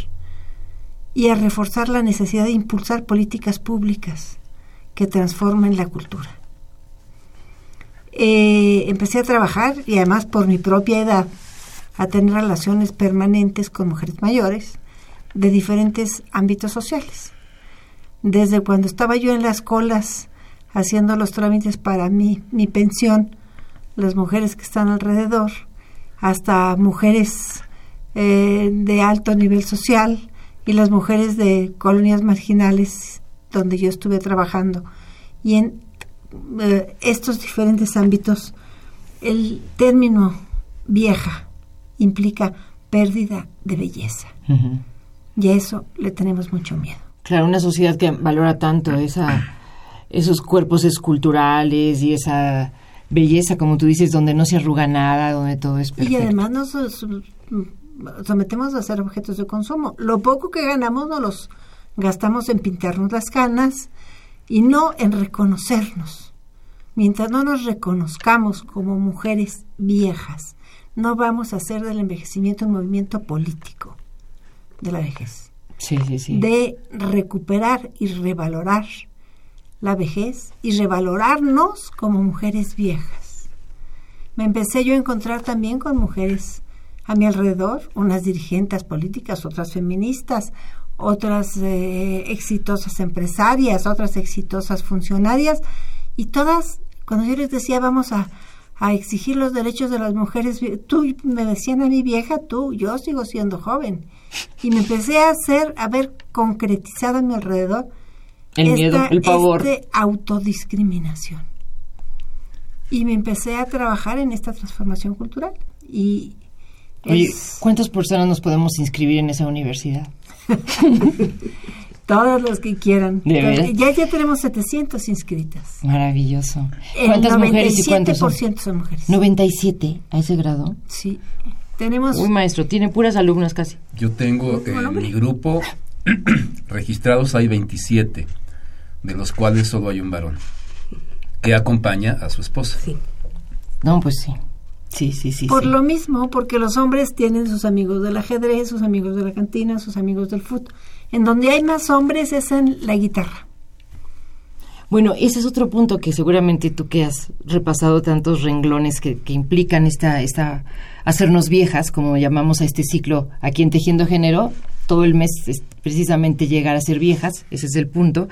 y a reforzar la necesidad de impulsar políticas públicas que transformen la cultura. Eh, empecé a trabajar y además por mi propia edad a tener relaciones permanentes con mujeres mayores de diferentes ámbitos sociales. Desde cuando estaba yo en las colas haciendo los trámites para mi, mi pensión, las mujeres que están alrededor, hasta mujeres eh, de alto nivel social y las mujeres de colonias marginales donde yo estuve trabajando. Y en eh, estos diferentes ámbitos, el término vieja implica pérdida de belleza. Y a eso le tenemos mucho miedo. Claro, una sociedad que valora tanto esa, esos cuerpos esculturales y esa belleza, como tú dices, donde no se arruga nada, donde todo es Y perfecto. además nos som- sometemos a ser objetos de consumo. Lo poco que ganamos nos los gastamos en pintarnos las canas y no en reconocernos. Mientras no nos reconozcamos como mujeres viejas, no vamos a hacer del envejecimiento un movimiento político de la vejez. Sí, sí, sí. De recuperar y revalorar la vejez y revalorarnos como mujeres viejas. Me empecé yo a encontrar también con mujeres a mi alrededor, unas dirigentes políticas, otras feministas, otras eh, exitosas empresarias, otras exitosas funcionarias, y todas, cuando yo les decía vamos a, a exigir los derechos de las mujeres, tú me decían a mi vieja, tú, yo sigo siendo joven. Y me empecé a hacer, a ver concretizado a mi alrededor El miedo, el pavor. este autodiscriminación. Y me empecé a trabajar en esta transformación cultural. Y Oye, ¿cuántas personas nos podemos inscribir en esa universidad? todos los que quieran. Ya, ya tenemos 700 inscritas. Maravilloso. El ¿Cuántas mujeres y cuántos son? 97% son mujeres. 97 a ese grado. Sí. Tenemos Uy, maestro, tiene puras alumnas casi. Yo tengo en mi grupo registrados hay 27, de los cuales solo hay un varón, que acompaña a su esposa. Sí. No, pues sí. Sí, sí, sí. Por sí. lo mismo, porque los hombres tienen sus amigos del ajedrez, sus amigos de la cantina, sus amigos del fútbol. En donde hay más hombres es en la guitarra. Bueno, ese es otro punto que seguramente tú que has repasado tantos renglones que, que implican esta, esta hacernos viejas, como llamamos a este ciclo aquí en Tejiendo Género, todo el mes es precisamente llegar a ser viejas, ese es el punto.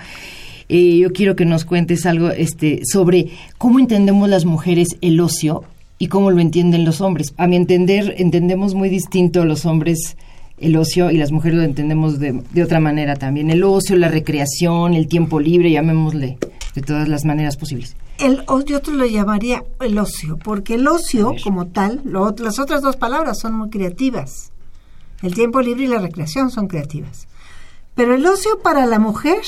Eh, yo quiero que nos cuentes algo este, sobre cómo entendemos las mujeres el ocio y cómo lo entienden los hombres. A mi entender, entendemos muy distinto los hombres el ocio y las mujeres lo entendemos de, de otra manera también. El ocio, la recreación, el tiempo libre, llamémosle de todas las maneras posibles. El, yo te lo llamaría el ocio, porque el ocio como tal, lo las otras dos palabras son muy creativas. El tiempo libre y la recreación son creativas. Pero el ocio para la mujer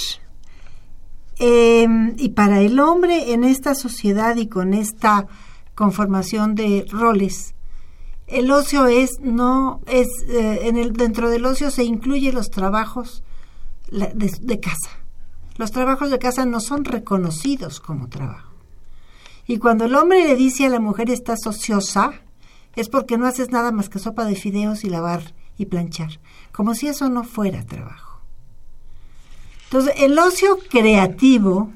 eh, y para el hombre en esta sociedad y con esta conformación de roles, el ocio es no es eh, en el dentro del ocio se incluye los trabajos de, de casa. Los trabajos de casa no son reconocidos como trabajo. Y cuando el hombre le dice a la mujer estás ociosa, es porque no haces nada más que sopa de fideos y lavar y planchar, como si eso no fuera trabajo. Entonces, el ocio creativo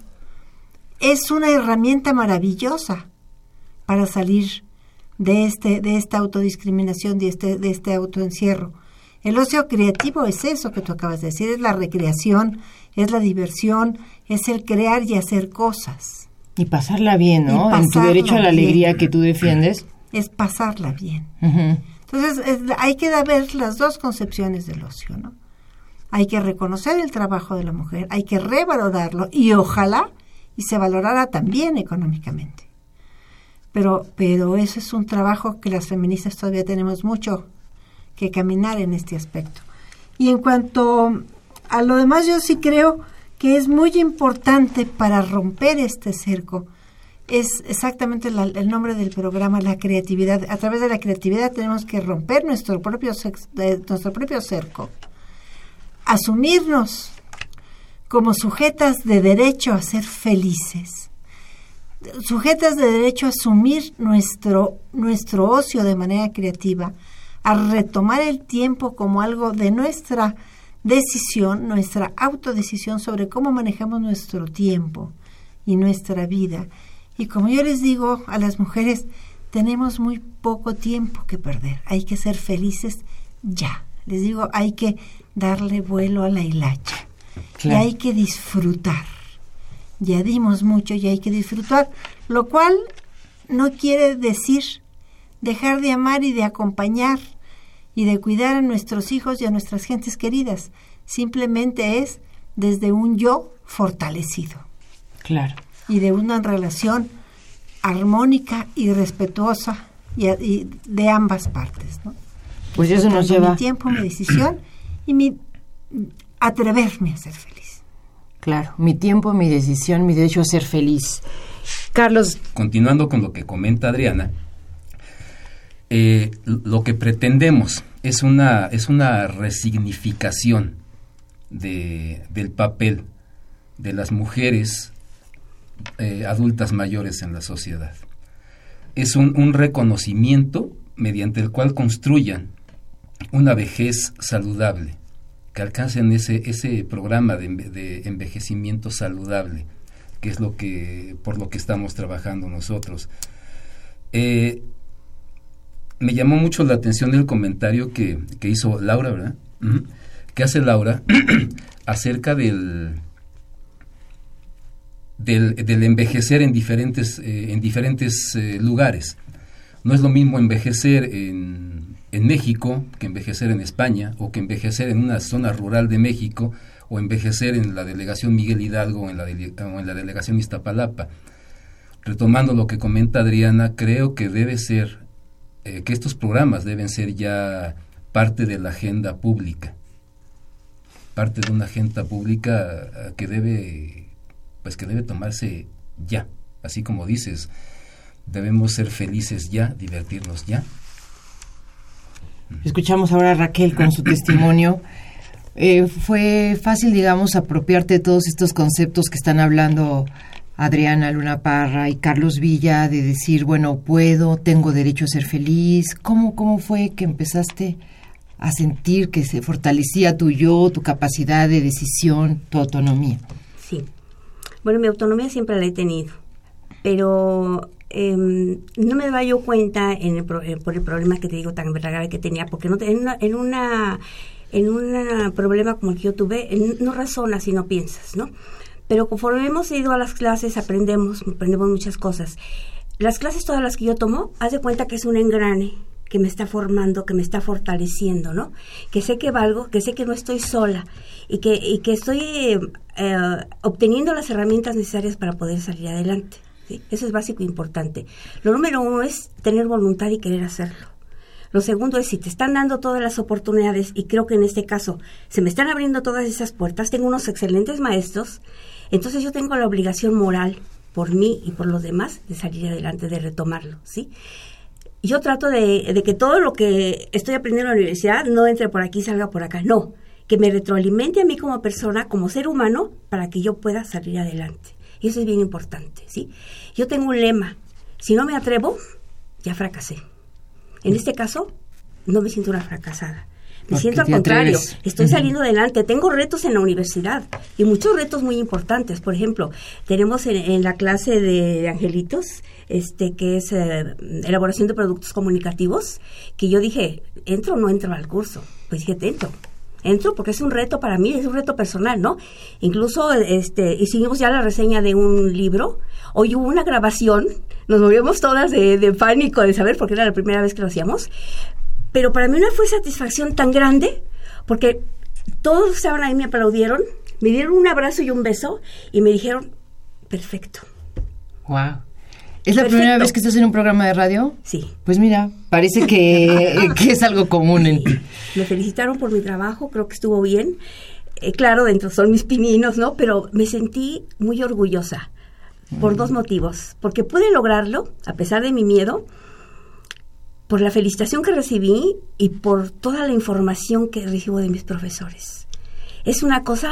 es una herramienta maravillosa para salir de este de esta autodiscriminación, de este de este autoencierro. El ocio creativo es eso que tú acabas de decir, es la recreación, es la diversión, es el crear y hacer cosas, Y pasarla bien, ¿no? En tu derecho a la bien. alegría que tú defiendes. es pasarla bien. Entonces, es- hay que ver las dos concepciones del ocio, ¿no? Hay que reconocer el trabajo de la mujer, hay que revalorarlo y ojalá y se valorara también económicamente. Pero, pero eso es un trabajo que las feministas todavía tenemos mucho que caminar en este aspecto. Y en cuanto a lo demás, yo sí creo que es muy importante para romper este cerco. Es exactamente la- el nombre del programa, la creatividad. A través de la creatividad tenemos que romper nuestro propio, nuestro propio cerco. Asumirnos como sujetas de derecho a ser felices sujetas de derecho a asumir nuestro, nuestro ocio de manera creativa, a retomar el tiempo como algo de nuestra decisión, nuestra autodecisión sobre cómo manejamos nuestro tiempo y nuestra vida. Y como yo les digo a las mujeres, tenemos muy poco tiempo que perder. Hay que ser felices ya. Les digo, hay que darle vuelo a la hilacha. Claro. Y hay que disfrutar ya dimos mucho y hay que disfrutar, lo cual no quiere decir dejar de amar y de acompañar y de cuidar a nuestros hijos y a nuestras gentes queridas. Simplemente es desde un yo fortalecido Claro. y de una relación armónica y respetuosa y, y de ambas partes. ¿no? Pues eso nos lleva. Mi tiempo, mi decisión y mi atreverme a ser feliz. Claro, mi tiempo, mi decisión, mi derecho a ser feliz. Carlos, Continuando con lo que comenta Adriana, eh, lo que pretendemos es una, es una resignificación de- del papel de las mujeres eh, adultas mayores en la sociedad. Es un, un reconocimiento mediante el cual construyan una vejez saludable, que alcancen ese, ese programa de, de envejecimiento saludable, que es lo que, por lo que estamos trabajando nosotros. Eh, me llamó mucho la atención el comentario que, que hizo Laura, ¿verdad? Que hace Laura acerca del, del, del envejecer en diferentes, eh, en diferentes eh, lugares. No es lo mismo envejecer en, en México que envejecer en España o que envejecer en una zona rural de México o envejecer en la delegación Miguel Hidalgo o en la, o en la delegación Iztapalapa. Retomando lo que comenta Adriana, creo que debe ser, eh, que estos programas deben ser ya parte de la agenda pública, parte de una agenda pública eh, que debe, pues que debe tomarse ya, así como dices, debemos ser felices ya, divertirnos ya. Escuchamos ahora a Raquel con su testimonio. Eh, fue fácil, digamos, apropiarte de todos estos conceptos que están hablando Adriana Luna Parra y Carlos Villa de decir, bueno, puedo, tengo derecho a ser feliz? ¿Cómo, cómo fue que empezaste a sentir que se fortalecía tu yo, tu capacidad de decisión, tu autonomía? Sí. Bueno, mi autonomía siempre la he tenido, pero em, no me daba yo cuenta en el pro- eh, por el problema que te digo tan grave que tenía, porque no en una, en una un problema como el que yo tuve, no razonas y no piensas, ¿no? Pero conforme hemos ido a las clases aprendemos, aprendemos muchas cosas. Las clases todas las que yo tomo, haz de cuenta que es un engrane que me está formando, que me está fortaleciendo, ¿no? Que sé que valgo, que sé que no estoy sola y que, y que estoy eh, eh, obteniendo las herramientas necesarias para poder salir adelante. ¿Sí? Eso es básico e importante. Lo número uno es tener voluntad y querer hacerlo. Lo segundo es si te están dando todas las oportunidades, y creo que en este caso se me están abriendo todas esas puertas, tengo unos excelentes maestros, entonces yo tengo la obligación moral por mí y por los demás de salir adelante, de retomarlo, ¿sí? Yo trato de, de que todo lo que estoy aprendiendo en la universidad no entre por aquí y salga por acá, no, que me retroalimente a mí como persona, como ser humano, para que yo pueda salir adelante. Y eso es bien importante, ¿sí? Yo tengo un lema, si no me atrevo, ya fracasé. En este caso, no me siento una fracasada. Me Porque siento al contrario, atreves. estoy saliendo adelante, tengo retos en la universidad y muchos retos muy importantes. Por ejemplo, tenemos en, en la clase de angelitos, este que es eh, elaboración de productos comunicativos, que yo dije, ¿entro o no entro al curso? Pues dije, entro. Entro porque es un reto para mí, es un reto personal, ¿no? Incluso este hicimos ya la reseña de un libro. Hoy hubo una grabación, nos movíamos todas de, de pánico de saber porque era la primera vez que lo hacíamos. Pero para mí una fue satisfacción tan grande porque todos estaban ahí, me aplaudieron, me dieron un abrazo y un beso y me dijeron, perfecto. Wow. ¿Es la Perfecto. primera vez que estás en un programa de radio? Sí. Pues mira, parece que, que es algo común en ti. Me felicitaron por mi trabajo, creo que estuvo bien. Eh, claro, dentro son mis pininos, ¿no? Pero me sentí muy orgullosa por dos motivos. Porque pude lograrlo, a pesar de mi miedo, por la felicitación que recibí y por toda la información que recibo de mis profesores. Es una cosa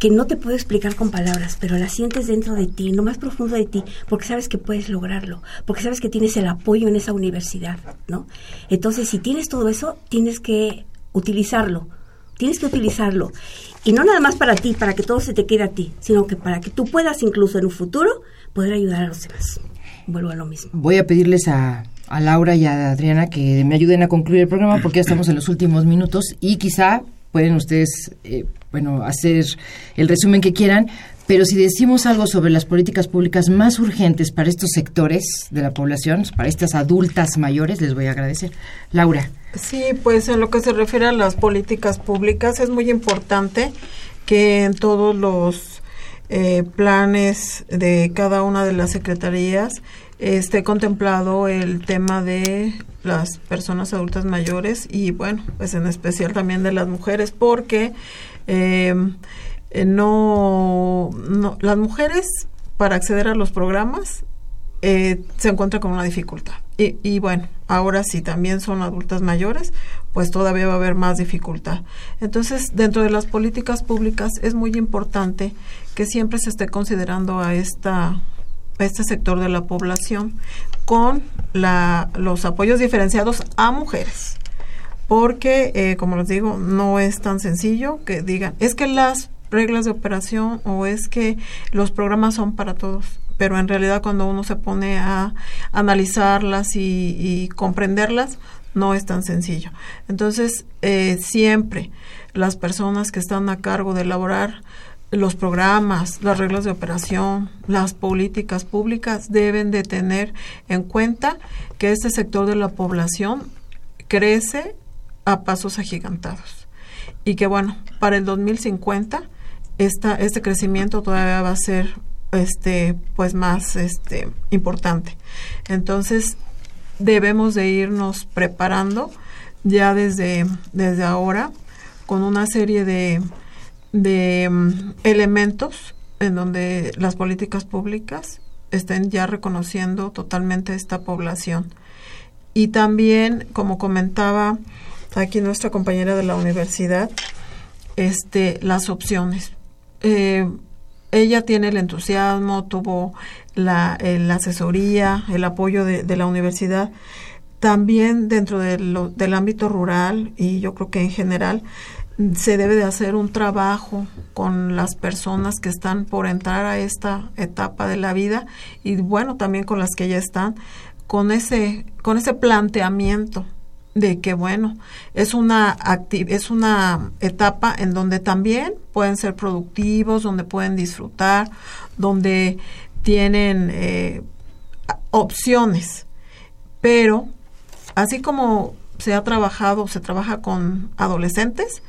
que no te puedo explicar con palabras, pero la sientes dentro de ti, lo más profundo de ti, porque sabes que puedes lograrlo, porque sabes que tienes el apoyo en esa universidad, ¿no? Entonces, si tienes todo eso, tienes que utilizarlo, tienes que utilizarlo. Y no nada más para ti, para que todo se te quede a ti, sino que para que tú puedas incluso en un futuro poder ayudar a los demás. Vuelvo a lo mismo. Voy a pedirles a, a Laura y a Adriana que me ayuden a concluir el programa porque ya estamos en los últimos minutos y quizá pueden ustedes, eh, bueno, hacer el resumen que quieran, pero si decimos algo sobre las políticas públicas más urgentes para estos sectores de la población, para estas adultas mayores, les voy a agradecer. Laura. Sí, pues en lo que se refiere a las políticas públicas es muy importante que en todos los eh, planes de cada una de las secretarías esté contemplado el tema de las personas adultas mayores y bueno, pues en especial también de las mujeres porque eh, eh, no, las mujeres para acceder a los programas eh, se encuentra con una dificultad. Y, y bueno, ahora si también son adultas mayores, pues todavía va a haber más dificultad. Entonces, dentro de las políticas públicas es muy importante que siempre se esté considerando a esta este sector de la población con la, los apoyos diferenciados a mujeres porque eh, como les digo no es tan sencillo que digan es que las reglas de operación o es que los programas son para todos pero en realidad cuando uno se pone a analizarlas y, y comprenderlas no es tan sencillo. Entonces eh, siempre las personas que están a cargo de elaborar los programas, las reglas de operación, las políticas públicas deben de tener en cuenta que este sector de la población crece a pasos agigantados y que bueno, para el 2050 esta, este crecimiento todavía va a ser este pues más este importante. Entonces, debemos de irnos preparando ya desde desde ahora con una serie de de um, elementos en donde las políticas públicas estén ya reconociendo totalmente esta población. Y también, como comentaba aquí nuestra compañera de la universidad, este, las opciones. Eh, ella tiene el entusiasmo, tuvo la, eh, asesoría, el apoyo de, la universidad. También dentro del ámbito rural y yo creo que en general se debe de hacer un trabajo con las personas que están por entrar a esta etapa de la vida y bueno, también con las que ya están con ese con ese planteamiento de que bueno, es una es una etapa en donde también pueden ser productivos, donde pueden disfrutar, donde tienen eh, opciones, pero así como se ha trabajado, se trabaja con adolescentes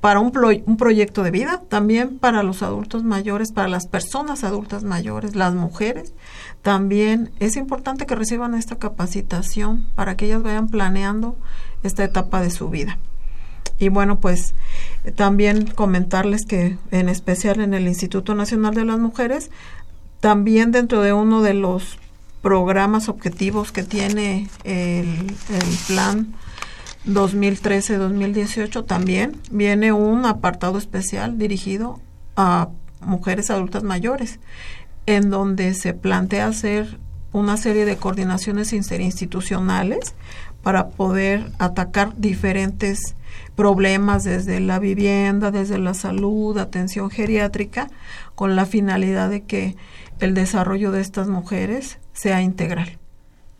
para un, plo- un proyecto de vida, también para los adultos mayores, para las personas adultas mayores, las mujeres, también es importante que reciban esta capacitación para que ellas vayan planeando esta etapa de su vida. Y bueno, pues eh, también comentarles que en especial en el Instituto Nacional de las Mujeres, también dentro de uno de los programas objetivos que tiene el, el plan 2013-2018 también viene un apartado especial dirigido a mujeres adultas mayores, en donde se plantea hacer una serie de coordinaciones interinstitucionales para poder atacar diferentes problemas desde la vivienda, desde la salud, atención geriátrica, con la finalidad de que el desarrollo de estas mujeres sea integral.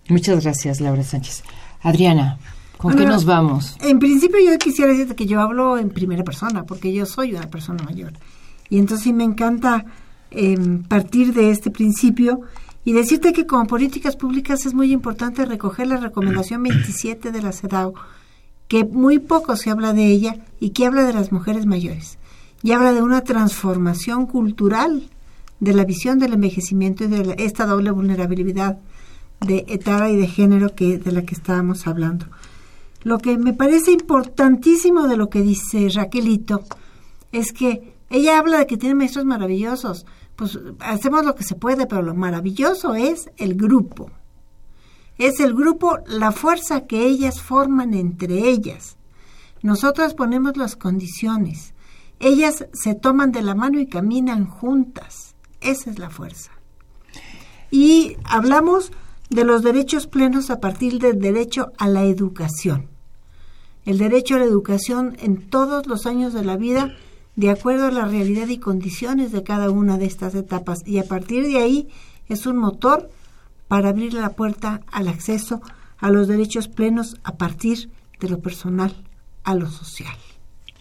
Muchas gracias, Laura Sánchez. Adriana, ¿con qué nos vamos? En principio yo quisiera decirte que yo hablo en primera persona, porque yo soy una persona mayor. Y entonces sí me encanta em, partir de este principio y decirte que como políticas públicas es muy importante recoger la recomendación 27 de la CEDAW, que muy poco se habla de ella y que habla de las mujeres mayores. Y habla de una transformación cultural de la visión del envejecimiento y de la- esta doble vulnerabilidad de etapa y de género que de la que estábamos hablando. Lo que me parece importantísimo de lo que dice Raquelito es que ella habla de que tiene maestros maravillosos. Pues hacemos lo que se puede, pero lo maravilloso es el grupo. Es el grupo, la fuerza que ellas forman entre ellas. Nosotras ponemos las condiciones. Ellas se toman de la mano y caminan juntas. Esa es la fuerza. Y hablamos de los derechos plenos a partir del derecho a la educación. El derecho a la educación en todos los años de la vida, de acuerdo a la realidad y condiciones de cada una de estas etapas. Y a partir de ahí es un motor para abrir la puerta al acceso a los derechos plenos a partir de lo personal a lo social.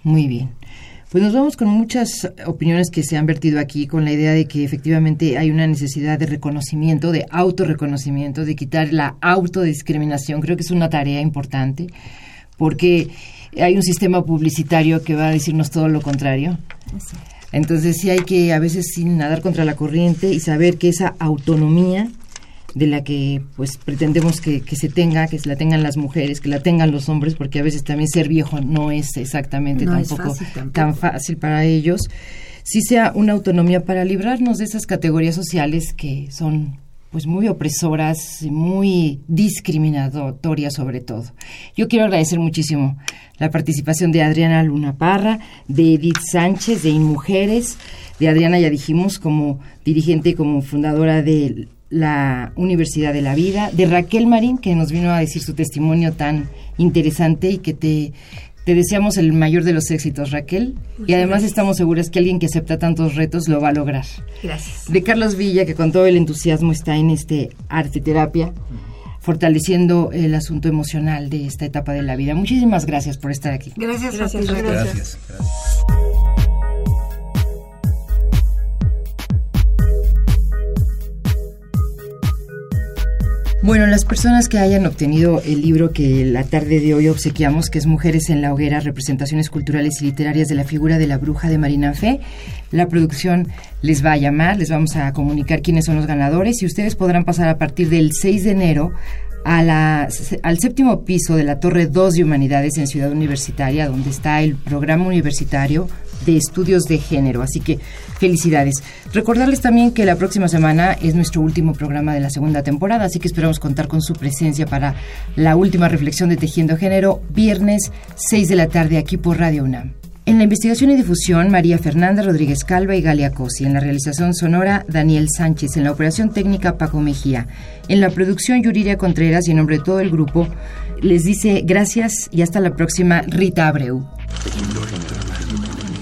Muy bien. Pues nos vamos con muchas opiniones que se han vertido aquí con la idea de que efectivamente hay una necesidad de reconocimiento, de autorreconocimiento, de quitar la autodiscriminación. Creo que es una tarea importante porque hay un sistema publicitario que va a decirnos todo lo contrario. Entonces sí hay que a veces sin nadar contra la corriente y saber que esa autonomía de la que pues pretendemos que, que se tenga, que se la tengan las mujeres, que la tengan los hombres, porque a veces también ser viejo no es exactamente No es tampoco, fácil tampoco. tan fácil para ellos, sí sea una autonomía para librarnos de esas categorías sociales que son pues muy opresoras, y muy discriminatorias sobre todo. Yo quiero agradecer muchísimo la participación de Adriana Luna Parra, de Edith Sánchez, de InMujeres, de Adriana ya dijimos como dirigente y como fundadora de la Universidad de la Vida, de Raquel Marín, que nos vino a decir su testimonio tan interesante y que te, te deseamos el mayor de los éxitos, Raquel. y además gracias. estamos seguras que alguien que acepta tantos retos lo va a lograr. Gracias. De Carlos Villa, que con todo el entusiasmo está en este arte terapia, fortaleciendo el asunto emocional de esta etapa de la vida. Muchísimas gracias por estar aquí. Gracias, Gracias, Raquel. Gracias. gracias. Bueno, las personas que hayan obtenido el libro que la tarde de hoy obsequiamos, que es Mujeres en la Hoguera, representaciones culturales y literarias de la figura de la bruja de Marina Fe, la producción les va a llamar, les vamos a comunicar quiénes son los ganadores y ustedes podrán pasar a partir del 6 de enero a la, al séptimo piso de la Torre 2 de Humanidades en Ciudad Universitaria, donde está el programa universitario de estudios de género. Así que felicidades. Recordarles también que la próxima semana es nuestro último programa de la segunda temporada, así que esperamos contar con su presencia para la última reflexión de Tejiendo Género, viernes 6 de la tarde aquí por Radio UNAM. En la investigación y difusión, María Fernanda Rodríguez Calva y Galia Cosi. En la realización sonora, Daniel Sánchez. En la operación técnica, Paco Mejía. En la producción, Yuriria Contreras y en nombre de todo el grupo, les dice gracias y hasta la próxima, Rita Abreu.